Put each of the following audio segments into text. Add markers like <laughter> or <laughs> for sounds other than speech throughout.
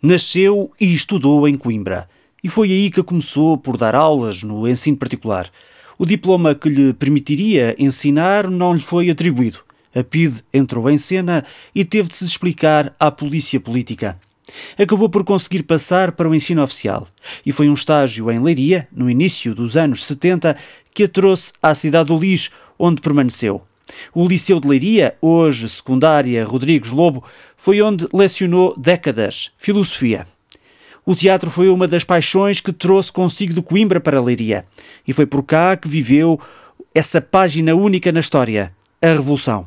Nasceu e estudou em Coimbra. E foi aí que começou por dar aulas no ensino particular. O diploma que lhe permitiria ensinar não lhe foi atribuído. A PIDE entrou em cena e teve de se explicar à polícia política. Acabou por conseguir passar para o ensino oficial e foi um estágio em Leiria, no início dos anos 70, que a trouxe à cidade do Lis, onde permaneceu. O Liceu de Leiria, hoje secundária Rodrigues Lobo, foi onde lecionou décadas filosofia. O teatro foi uma das paixões que trouxe consigo de Coimbra para Leiria, e foi por cá que viveu essa página única na história, a Revolução.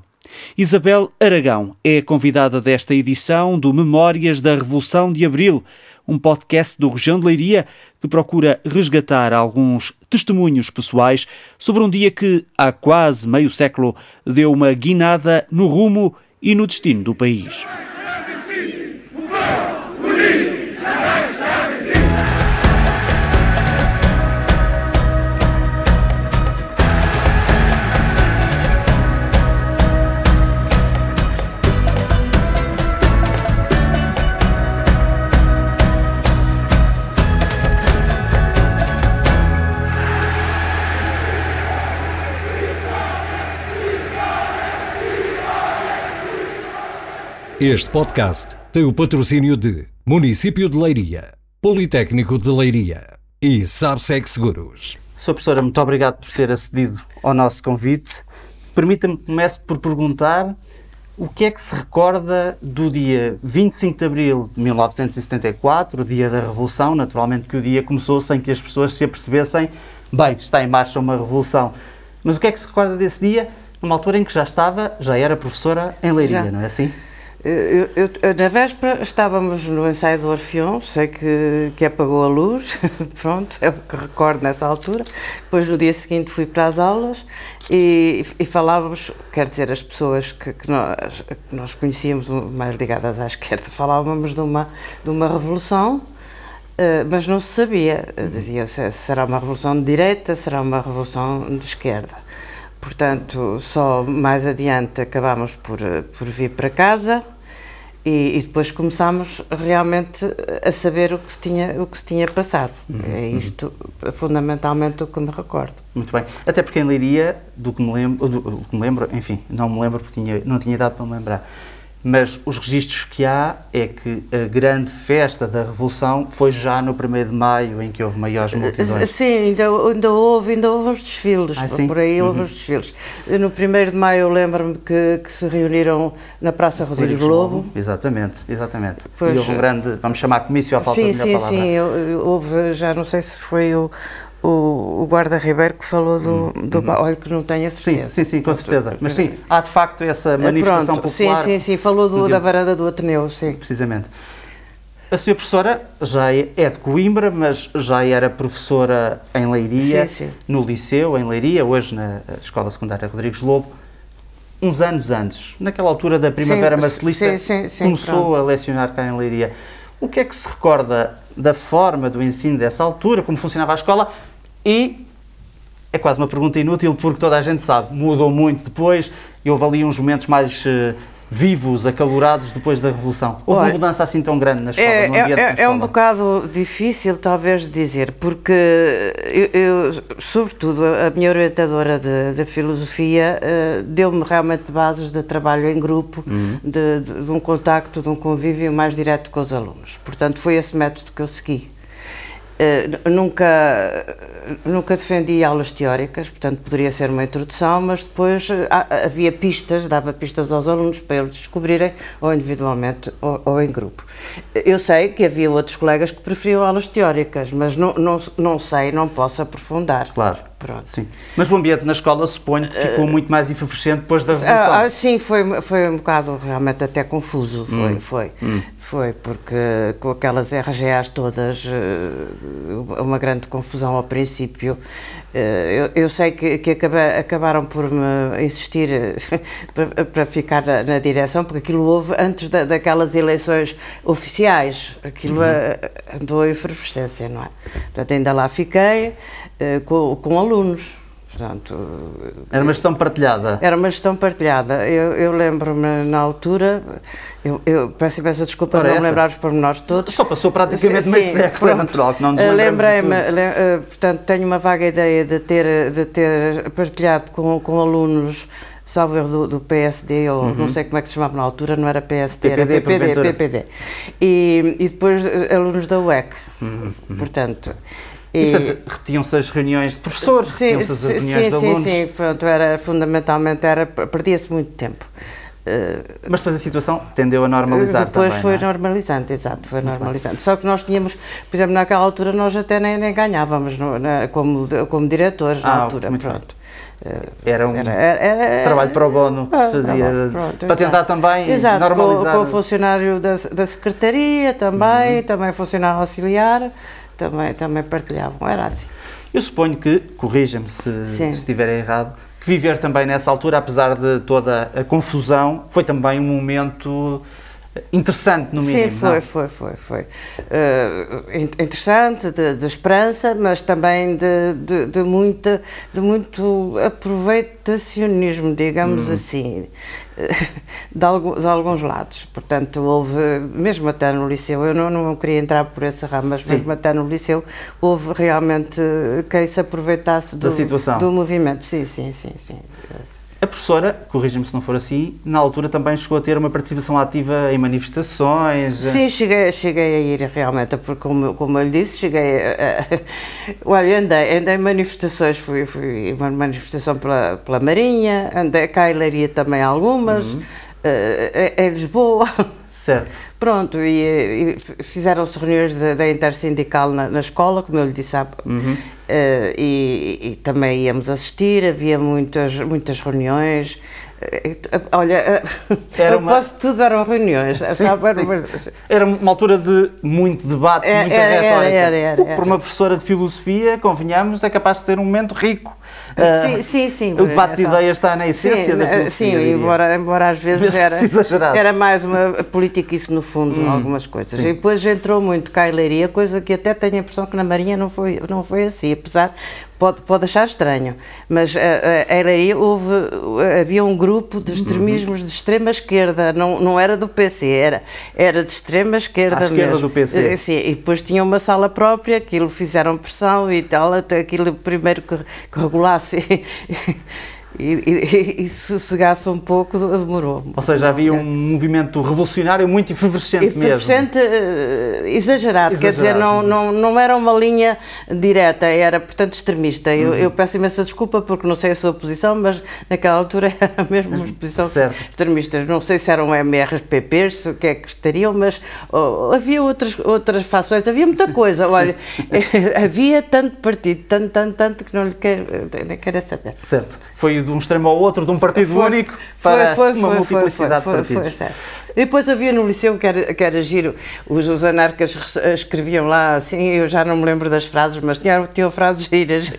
Isabel Aragão é a convidada desta edição do Memórias da Revolução de Abril, um podcast do Região de Leiria que procura resgatar alguns testemunhos pessoais sobre um dia que, há quase meio século, deu uma guinada no rumo e no destino do país. Este podcast tem o patrocínio de Município de Leiria, Politécnico de Leiria e Sabseg Seguros. Sr. Professora, muito obrigado por ter acedido ao nosso convite. Permita-me que comece por perguntar o que é que se recorda do dia 25 de abril de 1974, o dia da Revolução, naturalmente que o dia começou sem que as pessoas se apercebessem, bem, está em marcha uma revolução. Mas o que é que se recorda desse dia, numa altura em que já estava, já era professora em Leiria, já. não é assim? Eu, eu, na véspera estávamos no ensaio do Orfeão, sei que, que apagou a luz, <laughs> pronto, é o que recordo nessa altura. Depois no dia seguinte fui para as aulas e, e falávamos, quer dizer, as pessoas que, que, nós, que nós conhecíamos mais ligadas à esquerda, falávamos de uma, de uma revolução, uh, mas não se sabia. Dizia se será uma revolução de direita, será uma revolução de esquerda. Portanto, só mais adiante acabámos por, por vir para casa e, e, depois começámos realmente a saber o que se tinha, o que se tinha passado. Uhum, é isto uhum. fundamentalmente o que me recordo. Muito bem. Até porque em Leiria, do que me lembro, do, do que me lembro enfim, não me lembro porque tinha, não tinha dado para me lembrar, mas os registros que há é que a grande festa da Revolução foi já no 1 de Maio, em que houve maiores multidões. Sim, ainda, ainda, houve, ainda houve uns desfiles, ah, por aí houve uhum. uns desfiles. No 1 de Maio eu lembro-me que, que, se reuniram na Praça Rodrigo Lobo. Lobo. Exatamente, exatamente. Pois, e houve um grande, vamos chamar comício à falta sim, de melhor sim, palavra. Sim, sim, houve, já não sei se foi o o, o guarda Ribeiro que falou do, do uhum. olha que não tenho a certeza. Sim, sim, sim, com certeza. Mas sim, há de facto essa manifestação Pronto, popular. Sim, sim, sim, falou do, da varanda do Ateneu, sim. Precisamente. A senhora professora já é, é de Coimbra, mas já era professora em Leiria, sim, sim. no Liceu, em Leiria, hoje na Escola Secundária Rodrigues Lobo. Uns anos antes, naquela altura da Primavera sim, Marcelista, começou pronto. a lecionar cá em Leiria. O que é que se recorda da forma do ensino dessa altura, como funcionava a escola e é quase uma pergunta inútil porque toda a gente sabe, mudou muito depois e houve ali uns momentos mais uh, vivos, acalorados depois da Revolução. Houve Olha, uma mudança assim tão grande na escola? É, no ambiente é, é um bocado difícil talvez dizer, porque eu, eu sobretudo a minha orientadora de, de filosofia uh, deu-me realmente bases de trabalho em grupo, uhum. de, de, de um contacto, de um convívio mais direto com os alunos. Portanto, foi esse método que eu segui. Uh, nunca, nunca defendi aulas teóricas, portanto poderia ser uma introdução, mas depois uh, havia pistas, dava pistas aos alunos para eles descobrirem, ou individualmente ou, ou, em grupo. Eu sei que havia outros colegas que preferiam aulas teóricas, mas não, não, não sei, não posso aprofundar. Claro. Pronto. Sim. Mas o ambiente na escola, suponho que ficou uh, muito mais efervescente depois da Revolução. Ah, sim, foi, foi um bocado realmente até confuso, foi, hum. foi, hum. foi, porque com aquelas RGAs todas, eh, uma grande confusão ao princípio. Eh, eu, eu sei que, que acaba, acabaram por me insistir <laughs> para, para, ficar na, na, direção, porque aquilo houve antes da, daquelas eleições oficiais, aquilo uhum. andou a efervescência, não é? Portanto, ainda lá fiquei, com, com alunos, Portanto, era uma gestão partilhada? Era uma gestão partilhada. Eu, eu lembro-me na altura, eu, eu peço imensa desculpa não me lembrar os pormenores todos. Só passou praticamente meio século, é natural que não nos Lembrei-me, eh, portanto, tenho uma vaga ideia de ter, de ter partilhado com, com alunos salvo erro do, do, PSD, ou uhum. não sei como é que se chamava na altura, não era PSD, PPD, era PPD, PPD. E, e depois eh, alunos da UEC, uhum. portanto... E, portanto, repetiam-se as reuniões de professores, repetiam-se as reuniões sim, de alunos. Sim, sim, pronto, era, fundamentalmente, era, perdia-se muito tempo. Uh, Mas depois a situação tendeu a normalizar Depois também, foi é? normalizando, exato, foi muito normalizando. Bem. Só que nós tínhamos, por exemplo, naquela altura nós até nem, nem ganhávamos no, na, como, como diretores ah, na altura, pronto. Bem. Era um era, era, era, trabalho para o bono que se ah, fazia pronto, para tentar também exato, normalizar. Com, com o funcionário da, da Secretaria também, uhum. também funcionário auxiliar também, também partilhavam, era assim. Eu suponho que, corrija-me se, se estiver errado, que viver também nessa altura, apesar de toda a confusão, foi também um momento interessante, no mínimo. Sim, foi, não? foi, foi, foi. Uh, interessante, de, de, esperança, mas também de, de, de, muita, de muito aproveitacionismo, digamos hum. assim, de, algo, de, alguns lados. Portanto, houve, mesmo até no Liceu, eu não, não queria entrar por esse ramo, mas Sim. mesmo até no Liceu, houve realmente quem se aproveitasse do, do movimento. Sim, sim, sim, sim. A professora, corrija-me se não for assim, na altura também chegou a ter uma participação ativa em manifestações? Sim, cheguei, cheguei a ir realmente, porque como, como eu lhe disse, cheguei a... <laughs> olha, andei, andei em manifestações, fui, fui uma manifestação pela, pela Marinha, andei a Cailaria também algumas, uhum. uh, em Lisboa... Certo. Pronto, e, e fizeram-se reuniões da Intersindical na, na, escola, como eu lhe disse, uhum. uh, e, e, também íamos assistir, havia muitas, muitas reuniões. Uh, olha, uh, era <laughs> uma... posso tudo eram reuniões, sim, sabe? Era, uma... era, uma... altura de muito debate, é, muita era, retórica. Era, era, era, Por uma professora de filosofia, convenhamos, é capaz de ter um momento rico sim, ah, sim, sim. O debate de ideias está na essência sim, da filosofia. Sim, embora, embora às vezes era, era mais uma política isso no fundo, hum, algumas coisas. Sim. E depois entrou muito caileiria, coisa que até tenho a impressão que na Marinha não foi, não foi assim, apesar pode, pode achar estranho, mas era aí, houve, havia um grupo de extremismos de extrema esquerda, não, não era do PC, era, era de extrema esquerda à esquerda do PC. Eh, sim, e depois tinha uma sala própria, aquilo fizeram pressão e tal, aquilo primeiro que, que regulasse <laughs> e, e, <laughs> e sossegasse um pouco, demorou. Ou seja, havia um movimento revolucionário muito efervescente, efervescente mesmo. Uh, exagerado, exagerado, quer dizer, não, não, não era uma linha direta, era, portanto, extremista. Eu, uhum. eu peço imensa desculpa porque não sei a sua posição, mas naquela altura <laughs> era mesmo uma posição extremista. Não sei se eram MRPPs, o que é que estariam, mas oh, havia outras, outras fações, havia muita coisa. Olha, <laughs> havia tanto partido, tanto, tanto, tanto, que não lhe quero, nem quero saber. Certo. Foi de um extremo ao outro, de um partido foi, único para foi, foi, uma multiplicidade de partidos. E depois havia no liceu que era, que era giro, os, os anarcas escreviam lá assim, eu já não me lembro das frases, mas tinham, tinham frases giras.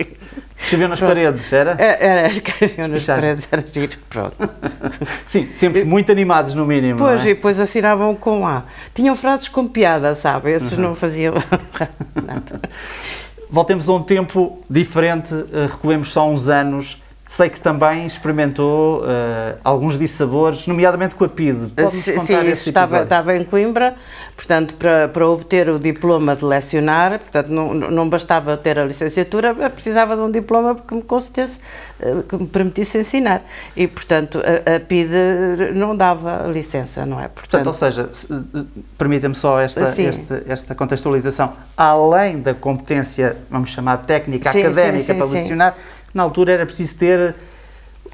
Escreviam nas Pronto. paredes, era? É, era, escreviam nas paredes, era giro, pronto. <laughs> Sim, tempos muito animados no mínimo. Pois, é? e depois assinavam com A. Tinham frases com piada, sabe? Esses uhum. não faziam <laughs> nada. Voltemos a um tempo diferente, eh, recuemos só uns anos Sei que também experimentou uh, alguns dissabores, nomeadamente com a PID. Pode-nos contar Sim, esse estava, estava em Coimbra, portanto, para, para obter o diploma de lecionar, portanto, não, não bastava ter a licenciatura, precisava de um diploma que me concedesse, uh, que me permitisse ensinar. E, portanto, a, a PID não dava licença, não é? Portanto, portanto ou seja, eh, permita-me só esta, esta, esta, contextualização. Além da competência, vamos chamar técnica, sim, académica sim, para lecionar, na altura era preciso ter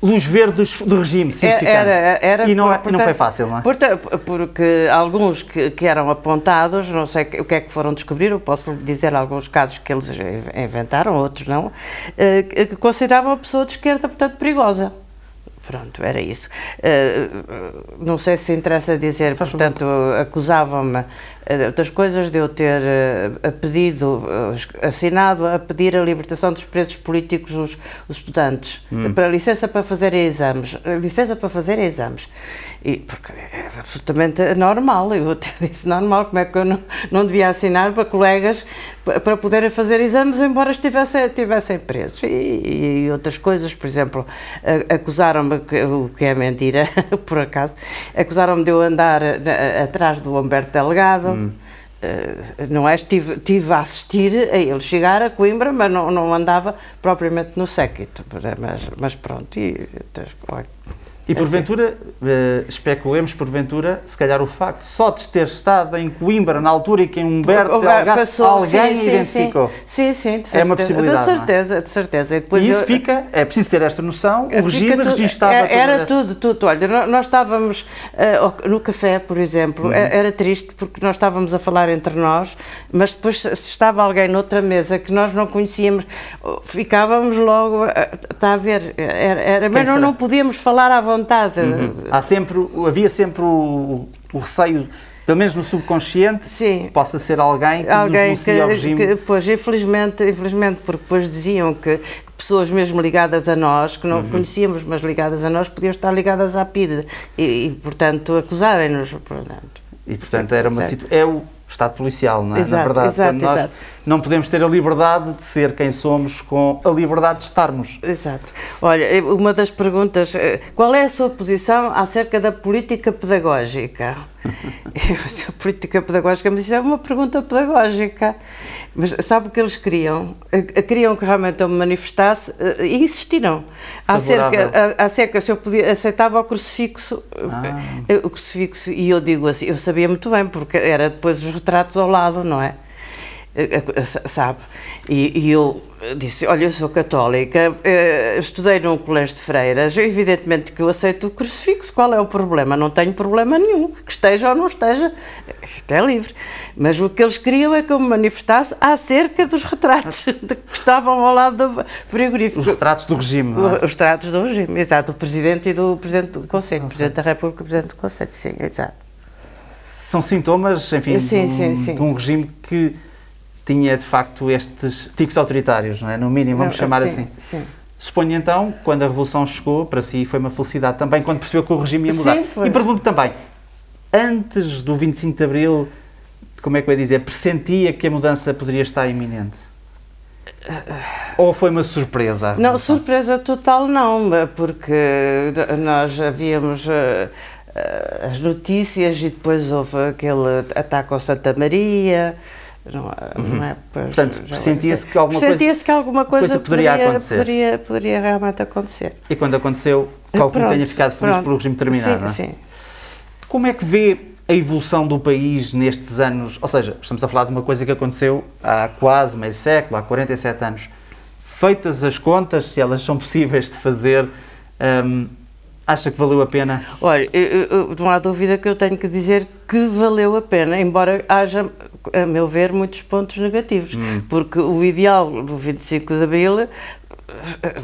luz verde do, regime, simplificando. Era, era, e não, é- portanto, não foi fácil, não é? Porque alguns que, que, eram apontados, não sei o que é que foram descobrir, eu posso dizer alguns casos que eles inventaram, outros não, eh, que consideravam a pessoa de esquerda, portanto, perigosa. Pronto, era isso. Uh, não sei se interessa dizer, Faz portanto, acusavam-me eh, das coisas de eu ter uh, pedido, uh, assinado a pedir a libertação dos presos políticos os, os estudantes, hum. para licença para fazer exames, licença para fazer exames. E, porque é absolutamente normal, eu até disse normal, como é que eu não, não devia assinar para colegas para poderem fazer exames, embora estivessem, estivessem presos. E, e outras coisas, por exemplo, acusaram-me, o que é mentira, <laughs> por acaso, acusaram-me de eu andar atrás do Humberto Delgado. Hum. Uh, não é? Estive, estive a assistir a ele chegar a Coimbra, mas não, não andava propriamente no séquito. Mas, mas pronto, e, e porventura, uh, especulemos porventura, se calhar o facto só de ter estado em Coimbra na altura em que Humberto o, Delgado, passou, alguém sim, identificou. Sim, sim, de certeza. É uma possibilidade. De é? certeza, é? de certeza. E, depois e isso eu, fica, é preciso ter esta noção, o regime registava Era, era tudo, tudo. Olha, nós estávamos uh, no café, por exemplo, uhum. era triste porque nós estávamos a falar entre nós, mas depois se estava alguém noutra mesa que nós não conhecíamos, ficávamos logo, está a ver, era, era mas não, não podíamos falar à vontade vontade. Uhum. Há sempre, havia sempre o, o receio pelo menos no subconsciente, Sim. possa ser alguém que alguém nos denuncia ao regime. Que, pois, infelizmente, infelizmente, porque depois diziam que pessoas mesmo ligadas a nós, que não uhum. conhecíamos, mas ligadas a nós, podiam estar ligadas à PIDE e, e portanto, acusarem-nos. E, portanto, era uma situação... É o Estado policial, não é? Exato, Na verdade, exato, nós exato. Não podemos ter a liberdade de ser quem somos com a liberdade de estarmos. Exato. Olha, uma das perguntas, eh, qual é a sua posição acerca da política pedagógica? <laughs> a política pedagógica, mas isso é uma pergunta pedagógica. Mas sabe o que eles queriam? Eh, queriam que realmente eu me manifestasse eh, e insistiram. Acerca, acerca se eu podia, aceitava o crucifixo, ah. o crucifixo, e eu digo assim, eu sabia muito bem, porque era depois os retratos ao lado, não é? Sabe? E, e, eu disse: Olha, eu sou católica, eh, estudei num colégio de freiras, evidentemente que eu aceito o crucifixo, qual é o problema? Não tenho problema nenhum, que esteja ou não esteja, isto é livre. Mas o que eles queriam é que eu me manifestasse acerca dos retratos <laughs> que estavam ao lado do frigorífico. Os retratos do regime. É? Os retratos do regime, exato, do Presidente e do Presidente do Conselho, Presidente da República e Presidente do Conselho, sim, exato são sintomas, enfim, sim, de, um, sim, sim. de, um, regime que tinha de facto estes tiques autoritários, não é? No mínimo, vamos chamar assim. Sim. Suponho então, quando a Revolução chegou, para si foi uma felicidade também, quando percebeu que o regime ia mudar. Sim, e pergunto também, antes do 25 de Abril, como é que eu ia dizer, pressentia que a mudança poderia estar iminente? Ou foi uma surpresa? Não, surpresa total não, porque nós havíamos eh, eh, as notícias e depois houve aquele ataque ao Santa Maria. Não, uhum. não é? Pois, Portanto, sentia-se que alguma sentia coisa, que alguma coisa, coisa poderia, poderia, acontecer. Poderia, poderia realmente acontecer. E quando aconteceu, qualquer tenha ficado feliz pronto. pelo regime terminar, sim, é? Sim. Como é que vê a evolução do país nestes anos? Ou seja, estamos a falar de uma coisa que aconteceu há quase meio século, há 47 anos. Feitas as contas, se elas são possíveis de fazer, um, Acha que valeu a pena? Olha, eu, eu, não há dúvida que eu tenho que dizer que valeu a pena, embora haja, a meu ver, muitos pontos negativos, hum. porque o ideal do 25 de Abril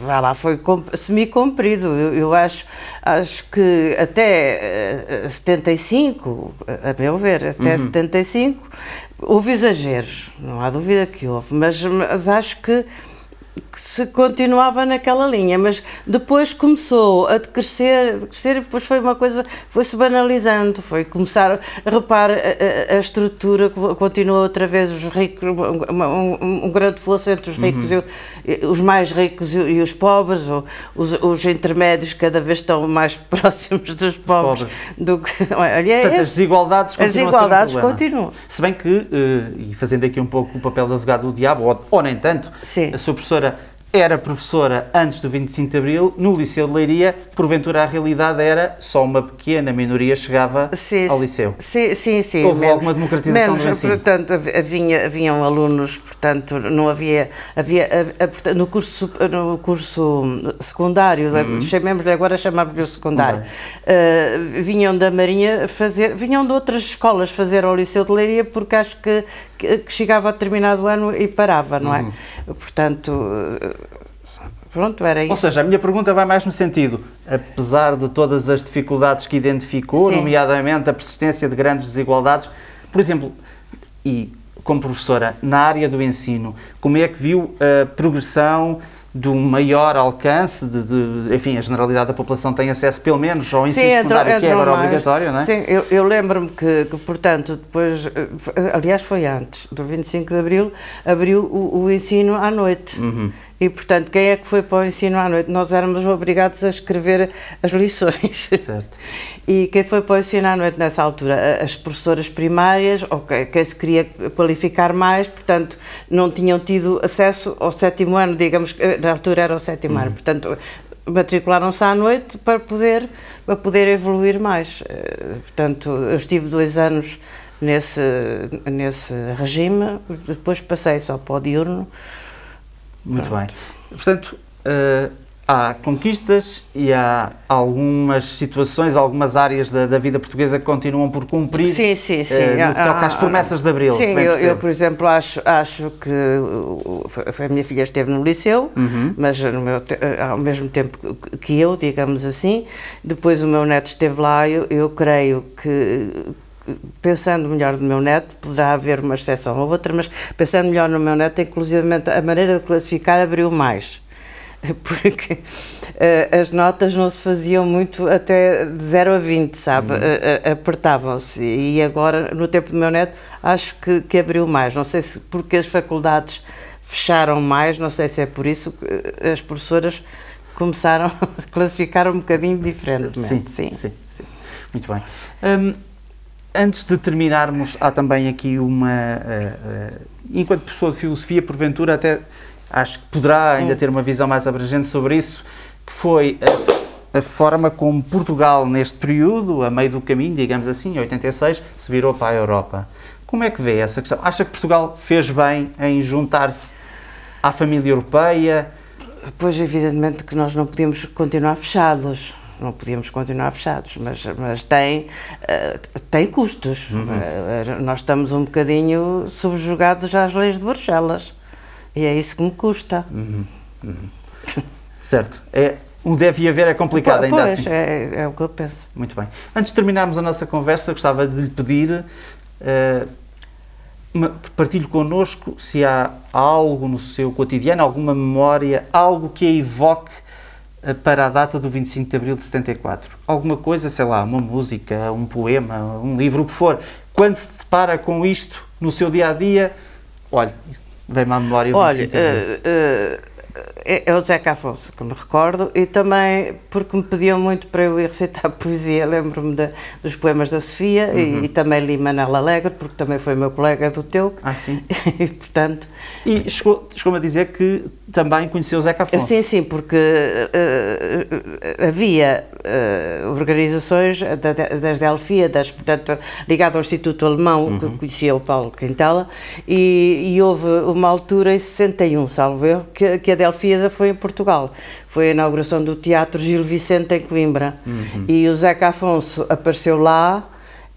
vai lá, foi semi-cumprido. Eu, eu, acho, acho que até 75, eh, a meu ver, até uhum. 75, houve exageros, não há dúvida que houve, mas, mas acho que que se continuava naquela linha, mas depois começou a crescer, crescer e depois foi uma coisa, foi-se banalizando, foi começar a a, a, estrutura, continua outra vez os ricos, um, um, grande fosso entre os ricos uhum. e os mais ricos e, e os pobres, os, os, intermédios cada vez estão mais <laughs> próximos dos pobres, pobres. do que... Olha, é Portanto, as desigualdades continuam As desigualdades um continuam. Se bem que, uh, e fazendo aqui um pouco o papel de advogado do diabo, ou, ou nem tanto, Sim. a sua professora era professora antes do 25 de Abril, no Liceu de Leiria, porventura a realidade era só uma pequena minoria chegava sim, ao liceu. Sim, sim, sim. Houve menos, alguma democratização menos, do ensino? portanto, havia, haviam alunos, portanto, não havia, havia a, a, no, curso, no curso secundário, uhum. chamemos-lhe agora, chamamos-lhe o secundário, uh, vinham da Marinha fazer, vinham de outras escolas fazer ao Liceu de Leiria, porque acho que que, chegava a determinado ano e parava, não é? Uhum. Portanto, pronto, era isso. Ou seja, a minha pergunta vai mais no sentido, apesar de todas as dificuldades que identificou, Sim. nomeadamente a persistência de grandes desigualdades, por exemplo, e como professora, na área do ensino, como é que viu a progressão de um maior alcance, de, de, enfim, a generalidade da população tem acesso pelo menos ao ensino Sim, secundário, entrou, que é agora mais. obrigatório, não é? Sim, eu, eu lembro-me que, que, portanto, depois, eh, aliás foi antes, do 25 de Abril, abriu o, o ensino à noite. Uhum. E, portanto, quem é que foi para o ensino à noite? Nós éramos obrigados a escrever as lições. Certo. <laughs> E quem foi para o ensino à noite nessa altura? As professoras primárias, ok, quem se queria qualificar mais, portanto, não tinham tido acesso ao sétimo ano, digamos que na altura era o sétimo uhum. ano, portanto, matricularam-se à noite para poder, para poder evoluir mais. Eh, portanto, eu estive dois anos nesse, nesse regime, depois passei só para o diurno, muito Pronto. bem. Portanto, uh, há conquistas e há algumas situações, algumas áreas da, da vida portuguesa que continuam por cumprir. Sim, sim, sim. Uh, no que toca às promessas de Abril. Sim, eu, eu, por exemplo, acho, acho que a minha filha esteve no liceu, uhum. mas meu, eh, ao mesmo tempo que eu, digamos assim. Depois o meu neto esteve lá, eu, eu creio que pensando melhor no meu neto, poderá haver uma exceção ou outra, mas pensando melhor no meu neto, inclusivamente a maneira de classificar abriu mais. <laughs> Porque uh, as notas não se faziam muito até de 0 a 20, sabe? Uhum. Uh, uh, Apertavam-se. E agora, no tempo do meu neto, acho que, que abriu mais. Não sei se porque as faculdades fecharam mais, não sei se é por isso que as professoras começaram <laughs> a classificar um bocadinho diferentemente. Sim, sim. sim, sim. Muito bem. Um, Antes de terminarmos, há também aqui uma. Uh, uh, enquanto professor de filosofia, porventura, até acho que poderá ainda ter uma visão mais abrangente sobre isso, que foi a, a, forma como Portugal, neste período, a meio do caminho, digamos assim, em 86, se virou para a Europa. Como é que vê essa questão? Acha que Portugal fez bem em juntar-se à família europeia? Pois, evidentemente que nós não podemos continuar fechados não podíamos continuar fechados, mas, mas tem, uh, tem custos. Uhum. Uh, nós estamos um bocadinho subjugados às leis de Bruxelas e é isso que me custa. Uhum. Uhum. <laughs> certo. É, o deve haver é complicado pois, ainda pois, assim. É, é o que eu penso. Muito bem. Antes de terminarmos a nossa conversa, gostava de lhe pedir uh, uma, que partilhe connosco se há algo no seu cotidiano, alguma memória, algo que a evoque para a data do 25 de abril de 74. Alguma coisa, sei lá, uma música, um poema, um livro, o que for. Quando se depara com isto no seu dia a dia, olha, vem-me à memória o Olha, é, é o Zeca Afonso, que me recordo, e também porque me pediam muito para eu ir recitar <laughs> poesia. Lembro-me dos poemas da Sofia uhum. e, e, também li Manela Alegre, porque também foi meu colega do teu. Ah, sim. <laughs> e, portanto... E chegou-me chegou a dizer que também conheceu o Zeca Afonso. Sim, sim, porque uh, havia uh, organizações das Delfíadas, portanto, ligado ao Instituto Alemão, uhum. que conhecia o Paulo Quintela, e, e, houve uma altura em 61, salvo eu, que, que a Delfíada foi em Portugal. Foi a inauguração do Teatro Gil Vicente em Coimbra. Uhum. E o Zeca Afonso apareceu lá,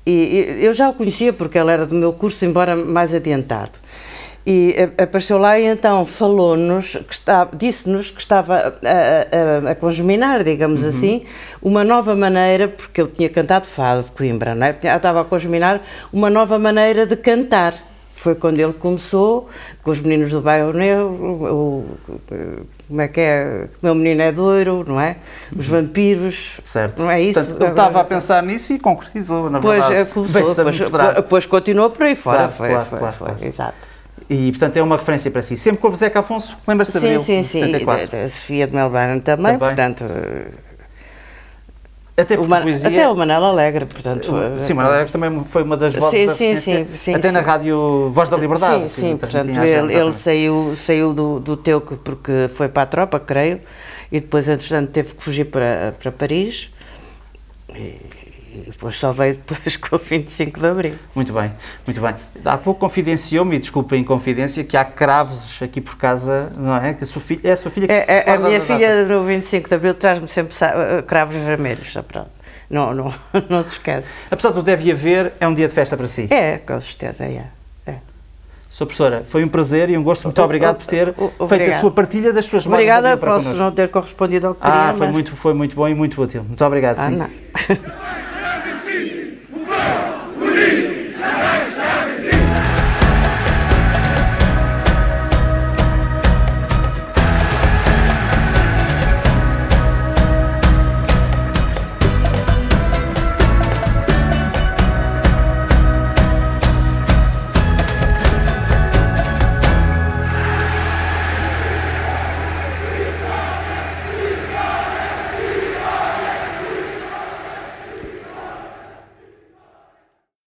e, e eu já o conhecia porque ele era do meu curso, embora mais adiantado. E apareceu lá e então falou-nos, disse-nos que estava a, a, a congeminar, digamos uhum. assim, uma nova maneira, porque ele tinha cantado fado de Coimbra, não é? Estava a congeminar uma nova maneira de cantar. Foi quando ele começou, com os meninos do bairro Negro, o, como é que é? O meu menino é doiro, não é? Os uhum. vampiros. Certo. Não é isso? Portanto, ele estava a pensar nisso e concretizou, na pois, verdade. Começou, depois, depois continuou por aí fora. Claro, foi, claro, foi, claro, foi, foi, exato. E, portanto, é uma referência para si. Sempre que houve Zeca Afonso, lembra-se de Sim, sim, sim. A Sofia de Melbourne também, também. portanto... Até, o Man, poesia, até o Manel Alegre, portanto. Foi, sim, o Manel Alegre também foi uma das vozes sim, da sim, sim, sim, Até sim. na rádio Voz da Liberdade. Sim, sim, portanto, ele, ele saiu, saiu do, do Teuco porque foi para a tropa, creio, e depois, entretanto, teve que fugir para, para Paris. E, e depois só veio depois <laughs> com o 25 de Abril. Muito bem, muito bem. Há pouco confidenciou-me, desculpa a inconfidência, que há cravos aqui por casa, não é? Que a sua filha, é a sua filha que é, é A minha filha no 25 de Abril traz-me sempre eh, cravos vermelhos, só pronto. Não, não, <laughs> não se esquece. Apesar do deve haver, é um dia de festa para si? É, com certeza, é. é. Sra. Professora, foi um prazer e um gosto. Muito obrigado por ter Obrigado. feito a sua partilha das suas Obrigada, posso não ter correspondido ao que queria. Ah, foi, mas... muito, foi muito bom e muito útil. Muito obrigado. Ah, sim. não. <laughs>